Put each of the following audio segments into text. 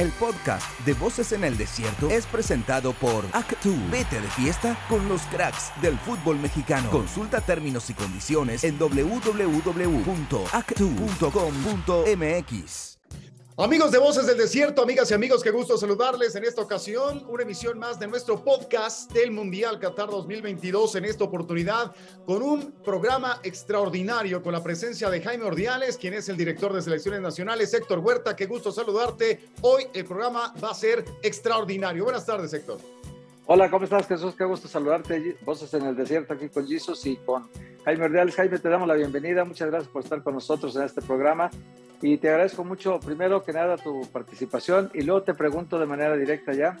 El podcast de Voces en el Desierto es presentado por Actu. Vete de fiesta con los cracks del fútbol mexicano. Consulta términos y condiciones en www.actu.com.mx. Amigos de Voces del Desierto, amigas y amigos, qué gusto saludarles en esta ocasión. Una emisión más de nuestro podcast del Mundial Qatar 2022. En esta oportunidad, con un programa extraordinario con la presencia de Jaime Ordiales, quien es el director de selecciones nacionales. Héctor Huerta, qué gusto saludarte. Hoy el programa va a ser extraordinario. Buenas tardes, Héctor. Hola, ¿cómo estás, Jesús? Qué gusto saludarte. Voces en el Desierto aquí con Jesus y con Jaime Ordiales. Jaime, te damos la bienvenida. Muchas gracias por estar con nosotros en este programa y te agradezco mucho, primero que nada, tu participación y luego te pregunto de manera directa ya.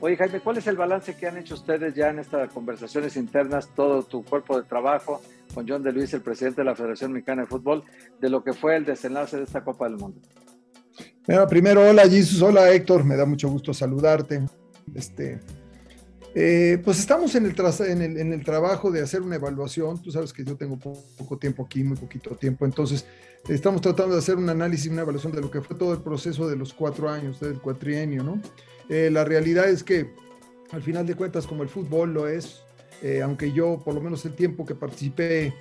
Oye, Jaime, ¿cuál es el balance que han hecho ustedes ya en estas conversaciones internas, todo tu cuerpo de trabajo con John de Luis, el presidente de la Federación Mexicana de Fútbol, de lo que fue el desenlace de esta Copa del Mundo? Bueno, primero, hola Jesus, hola Héctor, me da mucho gusto saludarte. Este, eh, pues estamos en el, en, el, en el, trabajo de hacer una evaluación. Tú sabes que yo tengo poco, tiempo aquí, muy poquito tiempo. Entonces, estamos tratando de hacer un análisis, una evaluación de lo que fue todo el proceso de los cuatro años, del cuatrienio, ¿no? Eh, la realidad es que, al final de cuentas, como el fútbol lo es, eh, aunque yo, por lo menos el tiempo que participé,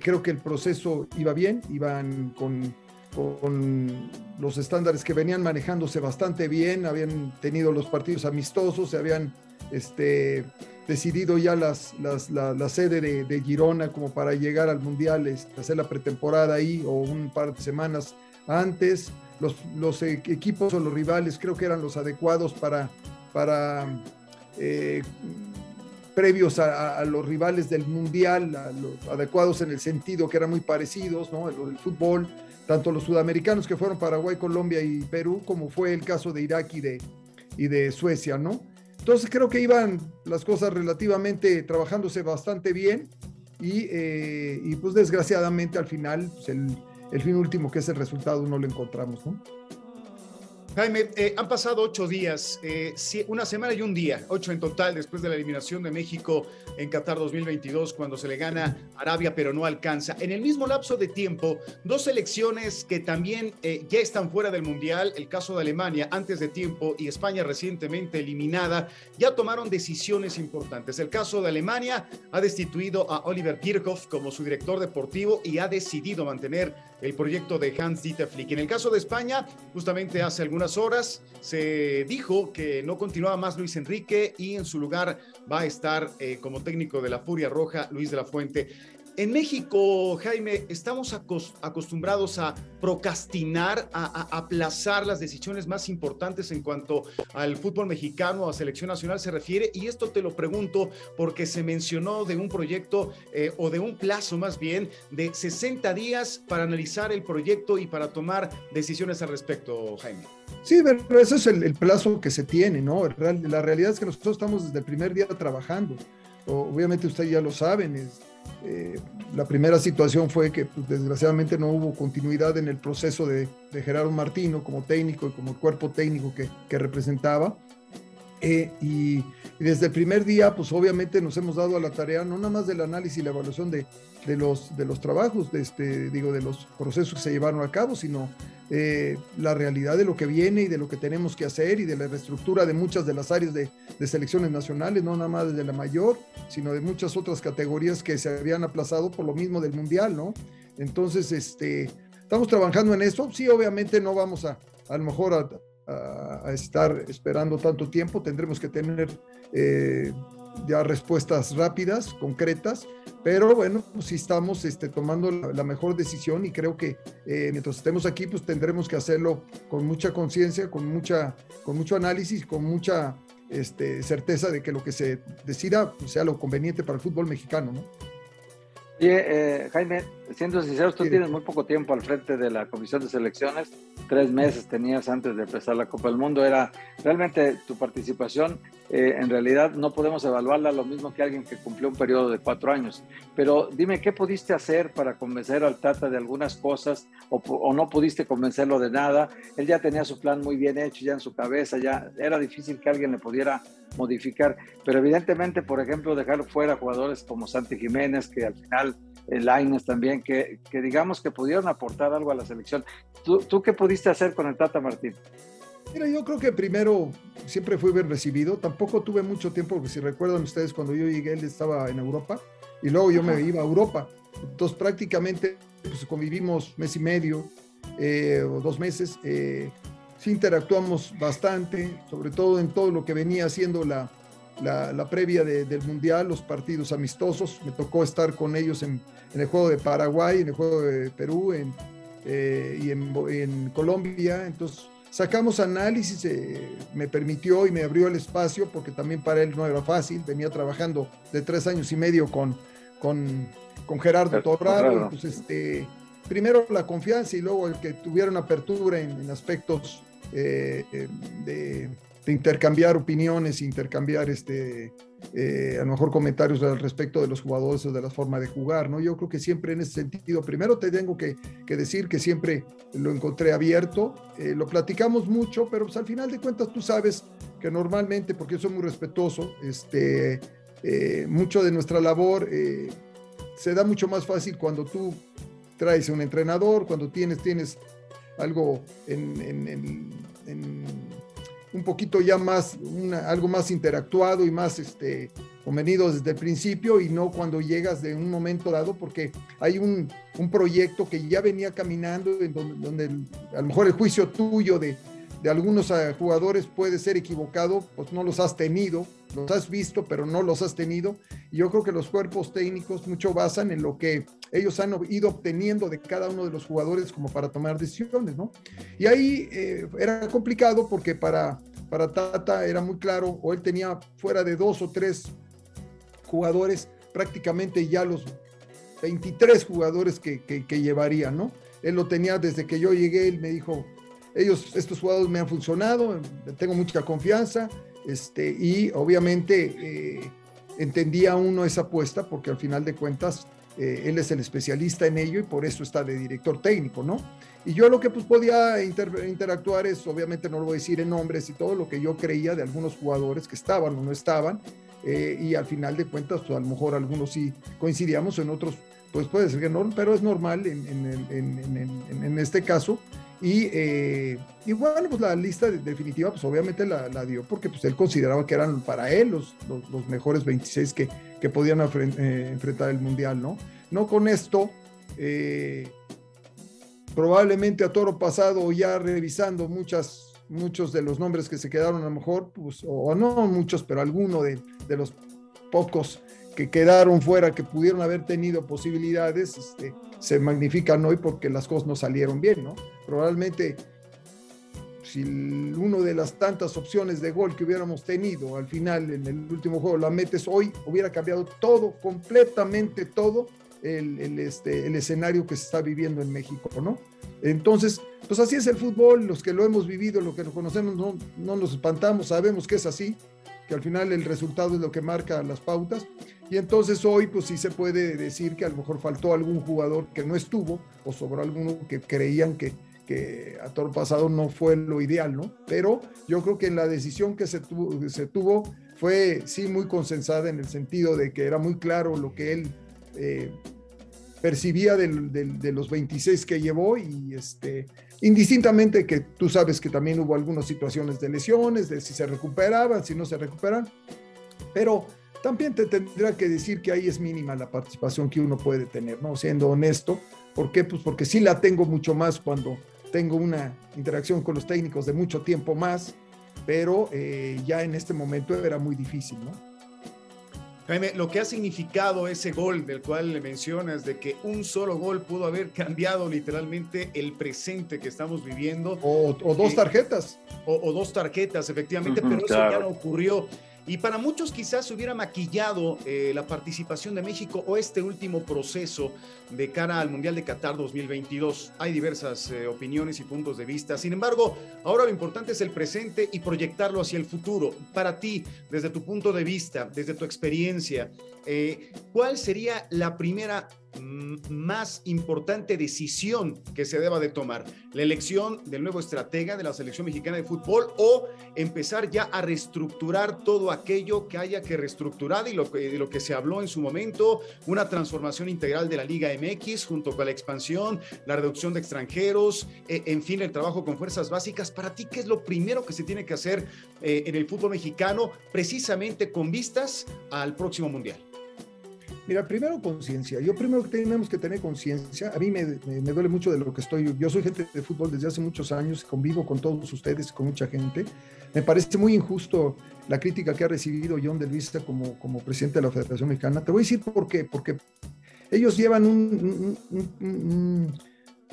creo que el proceso iba bien, iban con con los estándares que venían manejándose bastante bien, habían tenido los partidos amistosos, se habían este, decidido ya las, la, sede de, Girona como para llegar al Mundial, este, hacer la pretemporada ahí o un par de semanas antes. Los, los e, equipos o los rivales creo que eran los adecuados para, para eh, previos a, los rivales del Mundial, los adecuados en el sentido que eran muy parecidos, ¿no? El, fútbol, tanto los sudamericanos que fueron Paraguay, Colombia y Perú, como fue el caso de Irak y de, y de Suecia, ¿no? Entonces creo que iban las cosas relativamente trabajándose bastante bien y, eh, pues desgraciadamente al final pues el, el, fin último que es el resultado no lo encontramos, ¿no? Jaime, eh, han pasado ocho días, eh, una semana y un día, ocho en total, después de la eliminación de México en Qatar 2022, cuando se le gana Arabia, pero no alcanza. En el mismo lapso de tiempo, dos selecciones que también eh, ya están fuera del Mundial, el caso de Alemania antes de tiempo y España recientemente eliminada, ya tomaron decisiones importantes. El caso de Alemania ha destituido a Oliver Kirchhoff como su director deportivo y ha decidido mantener el proyecto de Hans Dieter Flick. En el caso de España, justamente hace algunas horas se dijo que no continuaba más Luis Enrique y en su lugar va a estar eh, como técnico de la Furia Roja Luis de la Fuente. En México, Jaime, estamos acostumbrados a procrastinar, a, aplazar las decisiones más importantes en cuanto al fútbol mexicano, a selección nacional se refiere, y esto te lo pregunto porque se mencionó de un proyecto eh, o de un plazo más bien de 60 días para analizar el proyecto y para tomar decisiones al respecto, Jaime. Sí, pero ese es el, plazo que se tiene, ¿no? La realidad es que nosotros estamos desde el primer día trabajando. Obviamente ustedes ya lo saben, es, eh, la primera situación fue que pues, desgraciadamente no hubo continuidad en el proceso de, Gerardo Martino como técnico y como cuerpo técnico que, que representaba. Eh, y, desde el primer día, pues obviamente nos hemos dado a la tarea no nada más del análisis y la evaluación de, de los, de los trabajos, de este, digo, de los procesos que se llevaron a cabo, sino eh, la realidad de lo que viene y de lo que tenemos que hacer y de la reestructura de muchas de las áreas de, selecciones nacionales, no nada más de la mayor, sino de muchas otras categorías que se habían aplazado por lo mismo del Mundial, ¿no? Entonces, este, estamos trabajando en eso. Sí, obviamente no vamos a, a lo mejor a a, estar esperando tanto tiempo, tendremos que tener eh, ya respuestas rápidas, concretas, pero bueno, pues sí estamos este, tomando la, mejor decisión y creo que eh, mientras estemos aquí, pues tendremos que hacerlo con mucha conciencia, con, mucha, con mucho análisis, con mucha este, certeza de que lo que se decida pues, sea lo conveniente para el fútbol mexicano, ¿no? Eh, Jaime, siendo sinceros, tú tienes muy poco tiempo al frente de la Comisión de Selecciones, tres meses tenías antes de empezar la Copa del Mundo, era realmente tu participación, eh, en realidad no podemos evaluarla lo mismo que alguien que cumplió un periodo de cuatro años, pero dime, ¿qué pudiste hacer para convencer al Tata de algunas cosas o, o no pudiste convencerlo de nada? Él ya tenía su plan muy bien hecho, ya en su cabeza, ya era difícil que alguien le pudiera modificar, pero evidentemente, por ejemplo, dejar fuera jugadores como Santi Jiménez, que al final el Laines también, que, que, digamos que pudieron aportar algo a la selección. ¿Tú, ¿Tú, qué pudiste hacer con el Tata Martín? Mira, yo creo que primero siempre fui bien recibido. Tampoco tuve mucho tiempo, porque si recuerdan ustedes, cuando yo llegué, él estaba en Europa y luego yo me iba a Europa. Entonces prácticamente pues, convivimos mes y medio eh, o dos meses. Eh, sí interactuamos bastante, sobre todo en todo lo que venía haciendo la, la, previa del Mundial, los partidos amistosos. Me tocó estar con ellos en, en el juego de Paraguay, en el juego de Perú en, eh, y en, en, Colombia. Entonces sacamos análisis, eh, me permitió y me abrió el espacio porque también para él no era fácil. Venía trabajando de tres años y medio con, con, con Gerardo Torrado. Pues, este, primero la confianza y luego el que tuviera una apertura en, aspectos eh, de intercambiar opiniones, intercambiar este, eh, a lo mejor comentarios al respecto de los jugadores o de la forma de jugar, ¿no? Yo creo que siempre en ese sentido, primero te tengo que, decir que siempre lo encontré abierto, eh, lo platicamos mucho, pero pues al final de cuentas tú sabes que normalmente, porque soy muy respetuoso, este, mucho de nuestra labor se da mucho más fácil cuando tú traes a un entrenador, cuando tienes, tienes algo en, en un poquito ya más, algo más interactuado y más este, convenido desde el principio y no cuando llegas de un momento dado, porque hay un, un proyecto que ya venía caminando, en donde, a lo mejor el juicio tuyo de, de algunos eh, jugadores puede ser equivocado, pues no los has tenido, los has visto, pero no los has tenido. Y yo creo que los cuerpos técnicos mucho basan en lo que ellos han ido obteniendo de cada uno de los jugadores como para tomar decisiones, ¿no? Y ahí eh, era complicado porque para, para Tata era muy claro, o él tenía fuera de dos o tres jugadores, prácticamente ya los 23 jugadores que, que, que llevaría, ¿no? Él lo tenía desde que yo llegué, él me dijo, ellos, estos jugadores me han funcionado, tengo mucha confianza, este, y obviamente eh, entendía uno esa apuesta porque al final de cuentas eh, él es el especialista en ello y por eso está de director técnico, ¿no? Y yo lo que pues podía interactuar es, obviamente no lo voy a decir en nombres y todo lo que yo creía de algunos jugadores que estaban o no estaban, eh, y al final de cuentas, pues, a lo mejor algunos sí coincidíamos, en otros pues puede ser que no, pero es normal en, este caso. Y, eh, y, bueno, pues la lista definitiva, pues obviamente la, dio porque pues él consideraba que eran para él los, los, mejores 26 que, que podían eh, enfrentar el Mundial, ¿no? No con esto, eh, probablemente a toro pasado, ya revisando muchas, muchos de los nombres que se quedaron a lo mejor, pues, o, no muchos, pero alguno de, de los pocos que quedaron fuera, que pudieron haber tenido posibilidades, este, se magnifican hoy porque las cosas no salieron bien, ¿no? Probablemente si uno de las tantas opciones de gol que hubiéramos tenido al final en el último juego la metes hoy, hubiera cambiado todo, completamente todo el, este, el escenario que se está viviendo en México, ¿no? Entonces, pues así es el fútbol, los que lo hemos vivido, los que lo conocemos, no, no nos espantamos, sabemos que es así, que al final el resultado es lo que marca las pautas. Y entonces hoy pues sí se puede decir que a lo mejor faltó algún jugador que no estuvo o sobró alguno que creían que, que a todo pasado no fue lo ideal, ¿no? Pero yo creo que la decisión que se tuvo, se tuvo fue sí muy consensada en el sentido de que era muy claro lo que él eh, percibía de los 26 que llevó y este, indistintamente que tú sabes que también hubo algunas situaciones de lesiones, de si se recuperaban, si no se recuperan, pero también te tendría que decir que ahí es mínima la participación que uno puede tener, ¿no? Siendo honesto. ¿Por qué? Pues porque sí la tengo mucho más cuando tengo una interacción con los técnicos de mucho tiempo más, pero eh, ya en este momento era muy difícil, ¿no? Jaime, lo que ha significado ese gol del cual le mencionas, de que un solo gol pudo haber cambiado literalmente el presente que estamos viviendo. O, dos eh, tarjetas. o, dos tarjetas, efectivamente, pero eso ya no ocurrió. Y para muchos quizás se hubiera maquillado eh, la participación de México o este último proceso de cara al Mundial de Qatar 2022. Hay diversas eh, opiniones y puntos de vista. Sin embargo, ahora lo importante es el presente y proyectarlo hacia el futuro. Para ti, desde tu punto de vista, desde tu experiencia, eh, ¿cuál sería la primera más importante decisión que se deba de tomar? ¿La elección del nuevo estratega de la selección mexicana de fútbol o empezar ya a reestructurar todo aquello que haya que reestructurar y lo, de lo que se habló en su momento, una transformación integral de la Liga MX junto con la expansión, la reducción de extranjeros, eh, en fin, el trabajo con fuerzas básicas? Para ti, ¿qué es lo primero que se tiene que hacer eh, en el fútbol mexicano precisamente con vistas al próximo Mundial? Mira, primero conciencia. Yo primero que tenemos que tener conciencia. A mí me, duele mucho de lo que estoy. Yo soy gente de fútbol desde hace muchos años, convivo con todos ustedes, con mucha gente. Me parece muy injusto la crítica que ha recibido John de Luisa como, como presidente de la Federación Mexicana. Te voy a decir por qué. Porque ellos llevan un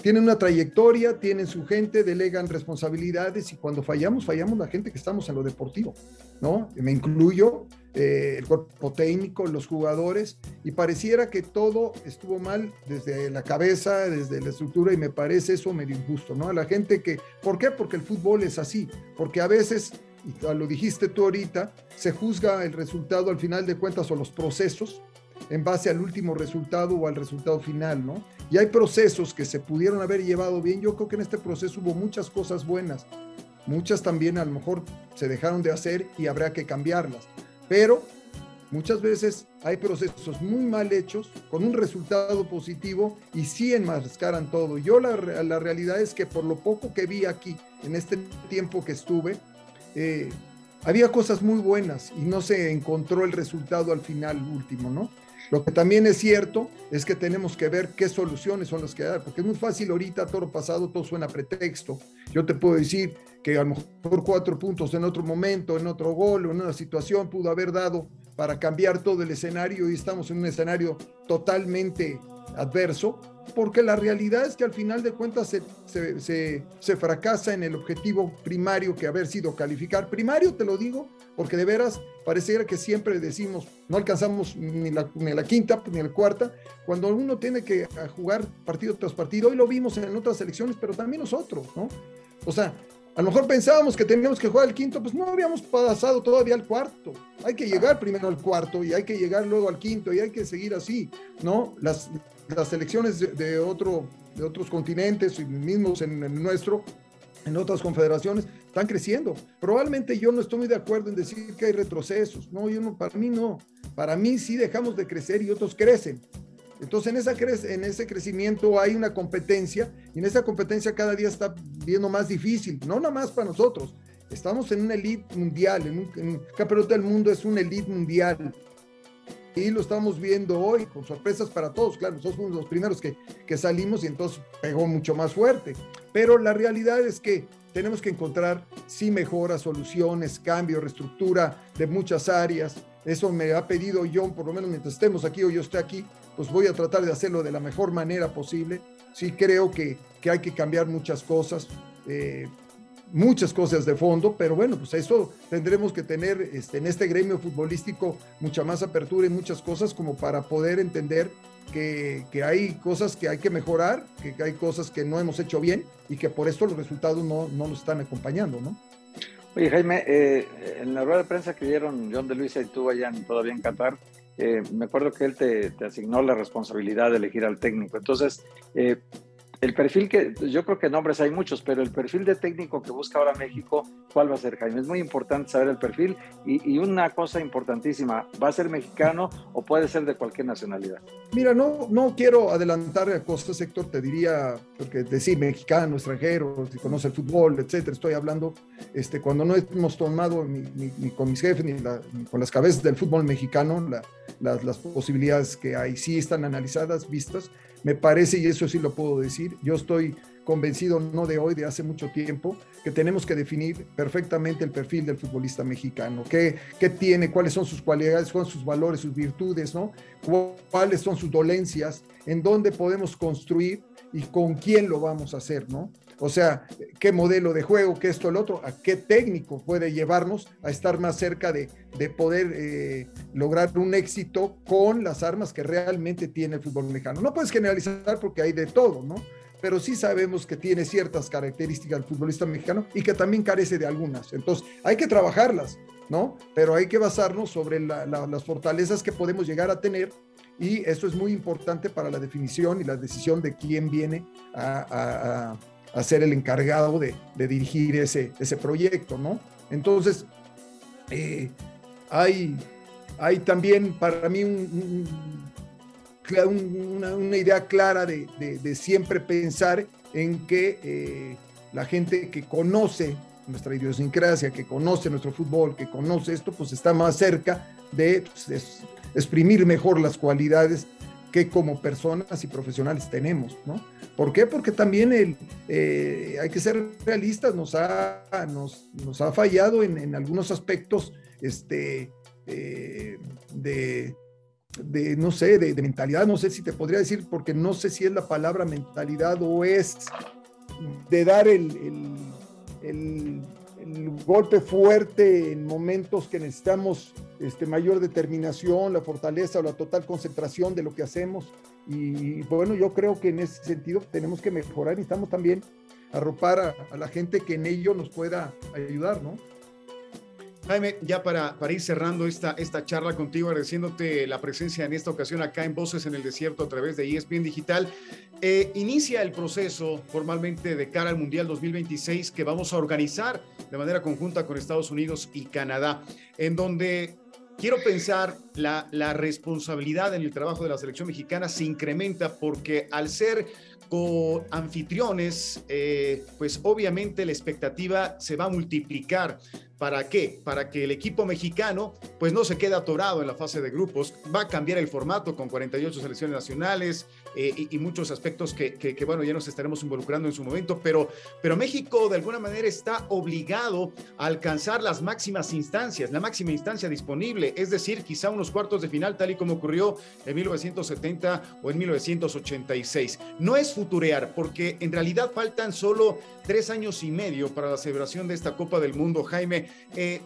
tienen una trayectoria, tienen su gente, delegan responsabilidades y cuando fallamos, fallamos la gente que estamos en lo deportivo, ¿no? Me incluyo, eh, el cuerpo técnico, los jugadores, y pareciera que todo estuvo mal desde la cabeza, desde la estructura, y me parece eso medio injusto, ¿no? A la gente que, ¿por qué? Porque el fútbol es así, porque a veces, y lo dijiste tú ahorita, se juzga el resultado al final de cuentas o los procesos en base al último resultado o al resultado final, ¿no? Y hay procesos que se pudieron haber llevado bien. Yo creo que en este proceso hubo muchas cosas buenas. Muchas también a lo mejor se dejaron de hacer y habrá que cambiarlas. Pero muchas veces hay procesos muy mal hechos con un resultado positivo y sí enmascaran todo. Yo la, la realidad es que por lo poco que vi aquí en este tiempo que estuve, eh, había cosas muy buenas y no se encontró el resultado al final último, ¿no? Lo que también es cierto es que tenemos que ver qué soluciones son las que dar, porque es muy fácil ahorita, todo pasado, todo suena pretexto. Yo te puedo decir que a lo mejor cuatro puntos en otro momento, en otro gol en una situación pudo haber dado para cambiar todo el escenario y estamos en un escenario totalmente adverso, porque la realidad es que al final de cuentas se, fracasa en el objetivo primario que haber sido calificar. Primario, te lo digo, porque de veras pareciera que siempre decimos, no alcanzamos ni la, ni la quinta ni la cuarta, cuando uno tiene que jugar partido tras partido. Hoy lo vimos en otras elecciones, pero también nosotros, ¿no? O sea, a lo mejor pensábamos que teníamos que jugar el quinto, pues no habíamos pasado todavía al cuarto. Hay que llegar primero al cuarto y hay que llegar luego al quinto y hay que seguir así, ¿no? Las, las selecciones de, otro, de otros continentes y mismos en nuestro, en otras confederaciones, están creciendo. Probablemente yo no estoy muy de acuerdo en decir que hay retrocesos. No, yo no, para mí no. Para mí sí dejamos de crecer y otros crecen. Entonces en, esa en ese crecimiento hay una competencia y en esa competencia cada día está viendo más difícil, no nada más para nosotros. Estamos en una elite mundial, en un, en campeonato del mundo es una elite mundial y lo estamos viendo hoy con sorpresas para todos. Claro, nosotros fuimos los primeros que, que salimos y entonces pegó mucho más fuerte. Pero la realidad es que tenemos que encontrar, sí, mejoras, soluciones, cambio, reestructura de muchas áreas. Eso me ha pedido John, por lo menos mientras estemos aquí o yo esté aquí, pues voy a tratar de hacerlo de la mejor manera posible. Sí creo que, que hay que cambiar muchas cosas. Eh, muchas cosas de fondo, pero bueno, pues eso tendremos que tener este, en este gremio futbolístico mucha más apertura y muchas cosas como para poder entender que, que, hay cosas que hay que mejorar, que hay cosas que no hemos hecho bien y que por esto los resultados no, no nos están acompañando, ¿no? Oye, Jaime, eh, en la rueda de prensa que dieron John de Luisa y tú allá todavía en Qatar, eh, me acuerdo que él te, te, asignó la responsabilidad de elegir al técnico. Entonces, eh, el perfil que, yo creo que nombres hay muchos, pero el perfil de técnico que busca ahora México, ¿cuál va a ser, Jaime? Es muy importante saber el perfil y, una cosa importantísima, ¿va a ser mexicano o puede ser de cualquier nacionalidad? Mira, no, no quiero adelantar cosas, Héctor, te diría, porque decir mexicano, extranjero, si conoce el fútbol, etcétera, estoy hablando, este, cuando no hemos tomado ni, con mis jefes ni, con las cabezas del fútbol mexicano, las, las posibilidades que hay, sí están analizadas, vistas, me parece, y eso sí lo puedo decir, yo estoy convencido, no de hoy, de hace mucho tiempo, que tenemos que definir perfectamente el perfil del futbolista mexicano, qué, qué tiene, cuáles son sus cualidades, cuáles son sus valores, sus virtudes, ¿no? cuáles son sus dolencias, en dónde podemos construir y con quién lo vamos a hacer, ¿no? O sea, qué modelo de juego, qué esto, el otro, a qué técnico puede llevarnos a estar más cerca de, poder eh, lograr un éxito con las armas que realmente tiene el fútbol mexicano. No puedes generalizar porque hay de todo, ¿no? Pero sí sabemos que tiene ciertas características el futbolista mexicano y que también carece de algunas. Entonces, hay que trabajarlas, ¿no? Pero hay que basarnos sobre las fortalezas que podemos llegar a tener y eso es muy importante para la definición y la decisión de quién viene a, ser el encargado de, dirigir ese, proyecto, ¿no? Entonces, eh, hay, hay también para mí una, idea clara de, siempre pensar en que eh, la gente que conoce nuestra idiosincrasia, que conoce nuestro fútbol, que conoce esto, pues está más cerca de pues, exprimir mejor las cualidades que como personas y profesionales tenemos, ¿no? ¿Por qué? Porque también el, eh, hay que ser realistas, nos ha, nos, nos ha fallado en, algunos aspectos este, eh, de, de, no sé, de, mentalidad, no sé si te podría decir, porque no sé si es la palabra mentalidad o es de dar el golpe fuerte en momentos que necesitamos este, mayor determinación, la fortaleza o la total concentración de lo que hacemos. Y bueno, yo creo que en ese sentido tenemos que mejorar y estamos también arropar a, a la gente que en ello nos pueda ayudar, ¿no? Jaime, ya para, para ir cerrando esta, esta charla contigo, agradeciéndote la presencia en esta ocasión acá en Voces en el Desierto a través de ESPN Digital, eh, inicia el proceso formalmente de cara al Mundial 2026 que vamos a organizar de manera conjunta con Estados Unidos y Canadá, en donde quiero pensar la, la responsabilidad en el trabajo de la selección mexicana se incrementa porque al ser con anfitriones, eh, pues obviamente la expectativa se va a multiplicar ¿Para qué? Para que el equipo mexicano pues no se quede atorado en la fase de grupos. Va a cambiar el formato con 48 selecciones nacionales eh, y, muchos aspectos que, que, bueno, ya nos estaremos involucrando en su momento, pero, pero México de alguna manera está obligado a alcanzar las máximas instancias, la máxima instancia disponible, es decir, quizá unos cuartos de final tal y como ocurrió en 1970 o en 1986. No es futurear, porque en realidad faltan solo tres años y medio para la celebración de esta Copa del Mundo, Jaime. Eh,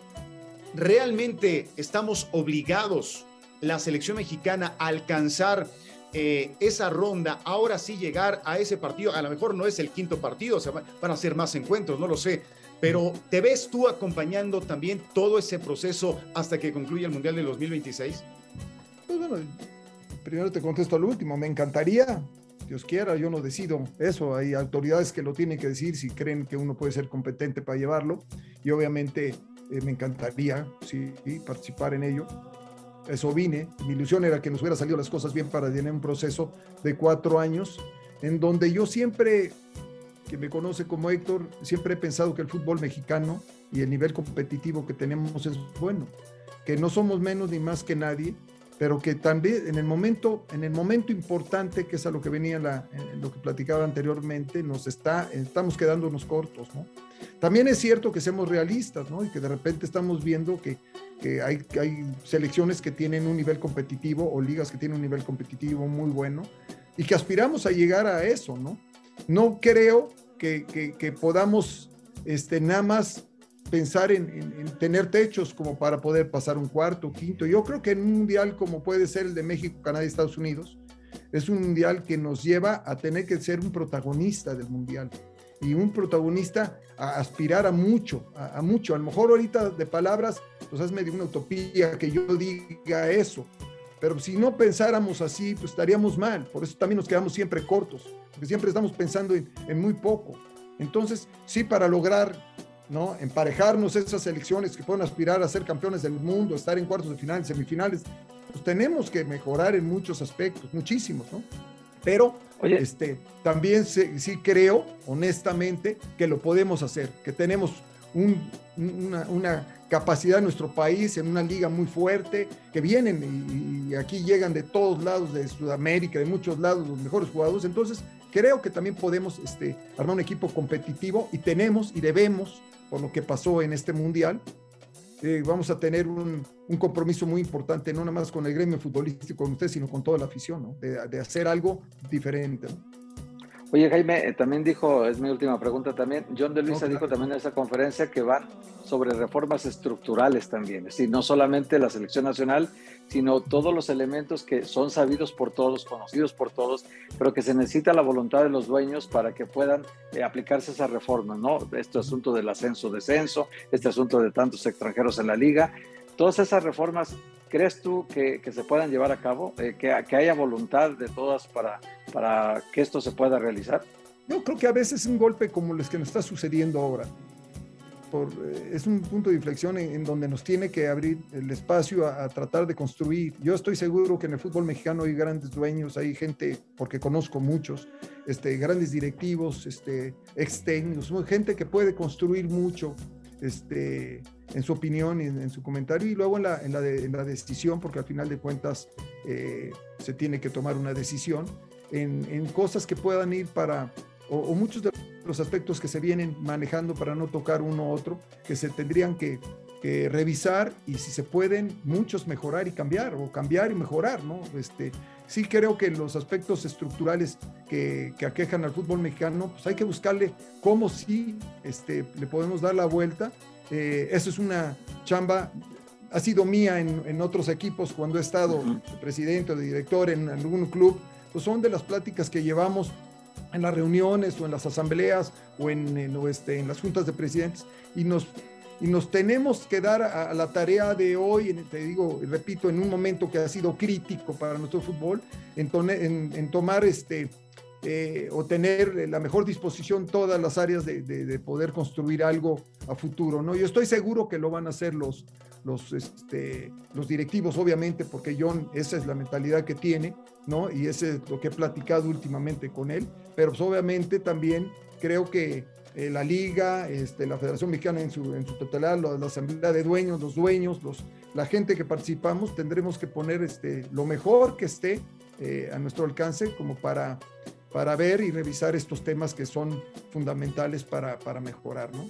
realmente estamos obligados, la selección mexicana, a alcanzar eh, esa ronda, ahora sí llegar a ese partido, a lo mejor no es el quinto partido, o sea, van a ser más encuentros, no lo sé, pero ¿te ves tú acompañando también todo ese proceso hasta que concluya el Mundial del 2026? Pues bueno, primero te contesto al último, me encantaría, Dios quiera, yo no decido eso. Hay autoridades que lo tienen que decir si creen que uno puede ser competente para llevarlo. Y obviamente eh, me encantaría sí, participar en ello. Eso vine. Mi ilusión era que nos hubiera salido las cosas bien para tener un proceso de cuatro años en donde yo siempre, que me conoce como Héctor, siempre he pensado que el fútbol mexicano y el nivel competitivo que tenemos es bueno, que no somos menos ni más que nadie pero que también en el momento, en el momento importante, que es a lo que venía la, lo que platicaba anteriormente, nos está, estamos quedándonos cortos, ¿no? También es cierto que seamos realistas, ¿no? Y que de repente estamos viendo que, que hay, hay selecciones que tienen un nivel competitivo o ligas que tienen un nivel competitivo muy bueno y que aspiramos a llegar a eso, ¿no? No creo que, que, que podamos este, nada más pensar en, tener techos como para poder pasar un cuarto, quinto. Yo creo que en un mundial como puede ser el de México, Canadá y Estados Unidos, es un mundial que nos lleva a tener que ser un protagonista del mundial y un protagonista a aspirar a mucho, a, mucho. A lo mejor ahorita de palabras, pues es medio una utopía que yo diga eso, pero si no pensáramos así, pues estaríamos mal. Por eso también nos quedamos siempre cortos, porque siempre estamos pensando en, en muy poco. Entonces, sí, para lograr ¿no? Emparejarnos esas elecciones que pueden aspirar a ser campeones del mundo, estar en cuartos de final, semifinales, pues tenemos que mejorar en muchos aspectos, muchísimos, ¿no? Pero este, también sí creo, honestamente, que lo podemos hacer, que tenemos una, capacidad en nuestro país, en una liga muy fuerte, que vienen y, aquí llegan de todos lados, de Sudamérica, de muchos lados, los mejores jugadores. Entonces, creo que también podemos este, armar un equipo competitivo y tenemos y debemos por lo que pasó en este mundial, eh, vamos a tener un, un, compromiso muy importante, no nada más con el gremio futbolístico, con usted, sino con toda la afición, ¿no? de, de, hacer algo diferente. ¿no? Oye, Jaime, eh, también dijo, es mi última pregunta también, John de Luisa dijo también en esa conferencia que van sobre reformas estructurales también, es decir, no solamente la selección nacional, sino todos los elementos que son sabidos por todos, conocidos por todos, pero que se necesita la voluntad de los dueños para que puedan eh, aplicarse esa reforma, ¿no? Este asunto del ascenso-descenso, este asunto de tantos extranjeros en la liga, todas esas reformas ¿crees tú que, se puedan llevar a cabo? Eh, que, que, haya voluntad de todas para, para que esto se pueda realizar? Yo creo que a veces un golpe como el que nos está sucediendo ahora, eh, es un punto de inflexión en, donde nos tiene que abrir el espacio a, tratar de construir. Yo estoy seguro que en el fútbol mexicano hay grandes dueños, hay gente, porque conozco muchos, este, grandes directivos, este, ex técnicos, gente que puede construir mucho este, en su opinión y en, su comentario y luego en la, en la, en la decisión, porque al final de cuentas eh, se tiene que tomar una decisión en, cosas que puedan ir para, o, muchos de los aspectos que se vienen manejando para no tocar uno u otro, que se tendrían que, revisar y si se pueden, muchos mejorar y cambiar, o cambiar y mejorar, ¿no? Este, sí creo que los aspectos estructurales que, aquejan al fútbol mexicano, pues hay que buscarle cómo sí este, le podemos dar la vuelta. Eh, eso es una chamba, ha sido mía en, otros equipos cuando he estado presidente o director en algún club, pues son de las pláticas que llevamos en las reuniones o en las asambleas o en, este, en las juntas de presidentes y nos, y nos tenemos que dar a, la tarea de hoy, te digo, repito, en un momento que ha sido crítico para nuestro fútbol, en, en, tomar este, eh, o tener la mejor disposición todas las áreas de, de, poder construir algo a futuro, ¿no? Yo estoy seguro que lo van a hacer los, los, este, los directivos, obviamente, porque John, esa es la mentalidad que tiene, ¿no? Y ese es lo que he platicado últimamente con él, pero pues, obviamente también creo que eh, la liga, este, la Federación Mexicana en su, en su totalidad, la, asamblea de dueños, los dueños, los, la gente que participamos, tendremos que poner este, lo mejor que esté eh, a nuestro alcance como para, para ver y revisar estos temas que son fundamentales para, para mejorar, ¿no?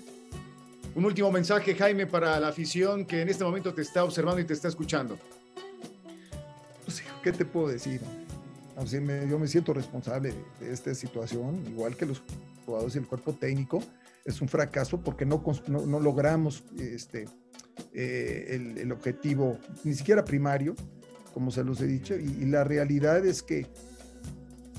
Un último mensaje, Jaime, para la afición que en este momento te está observando y te está escuchando. Pues, ¿Qué te puedo decir? yo me siento responsable de, esta situación, igual que los jugadores y el cuerpo técnico. Es un fracaso porque no, no, logramos este, eh, el, objetivo, ni siquiera primario, como se los he dicho, y, la realidad es que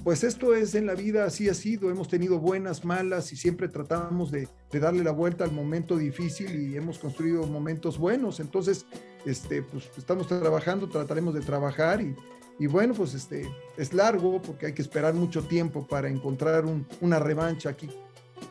pues esto es en la vida, así ha sido, hemos tenido buenas, malas y siempre tratamos de, de, darle la vuelta al momento difícil y hemos construido momentos buenos, entonces este, pues estamos trabajando, trataremos de trabajar y, y bueno, pues este, es largo porque hay que esperar mucho tiempo para encontrar una revancha aquí.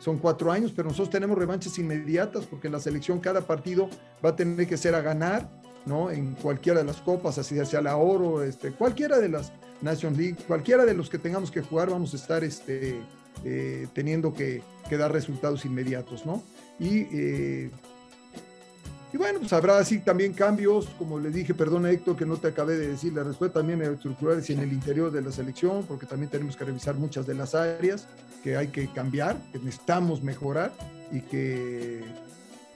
Son cuatro años, pero nosotros tenemos revanchas inmediatas porque la selección cada partido va a tener que ser a ganar, ¿no? En cualquiera de las copas, así sea la oro, este, cualquiera de las Nation League, cualquiera de los que tengamos que jugar, vamos a estar este, eh, teniendo que, dar resultados inmediatos, ¿no? Y eh, y bueno, pues habrá así también cambios, como le dije, perdona Héctor, que no te acabé de decir la respuesta, también estructurales y en el interior de la selección, porque también tenemos que revisar muchas de las áreas que hay que cambiar, que necesitamos mejorar y que,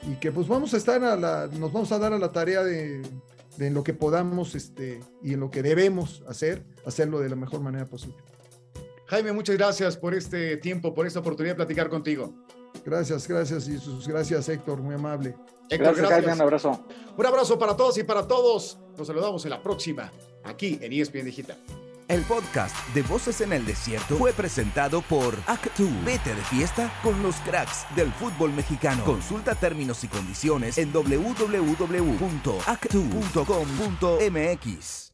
y que pues vamos a estar a la, nos vamos a dar a la tarea de, de en lo que podamos este, y en lo que debemos hacer, hacerlo de la mejor manera posible. Jaime, muchas gracias por este tiempo, por esta oportunidad de platicar contigo. Gracias, gracias y sus gracias Héctor, muy amable. Héctor, gracias, un abrazo. Un abrazo para todos y para todos. Nos saludamos en la próxima, aquí en ESPN Digital. El podcast de Voces en el Desierto fue presentado por Actu. Vete de fiesta con los cracks del fútbol mexicano. Consulta términos y condiciones en www.actu.com.mx.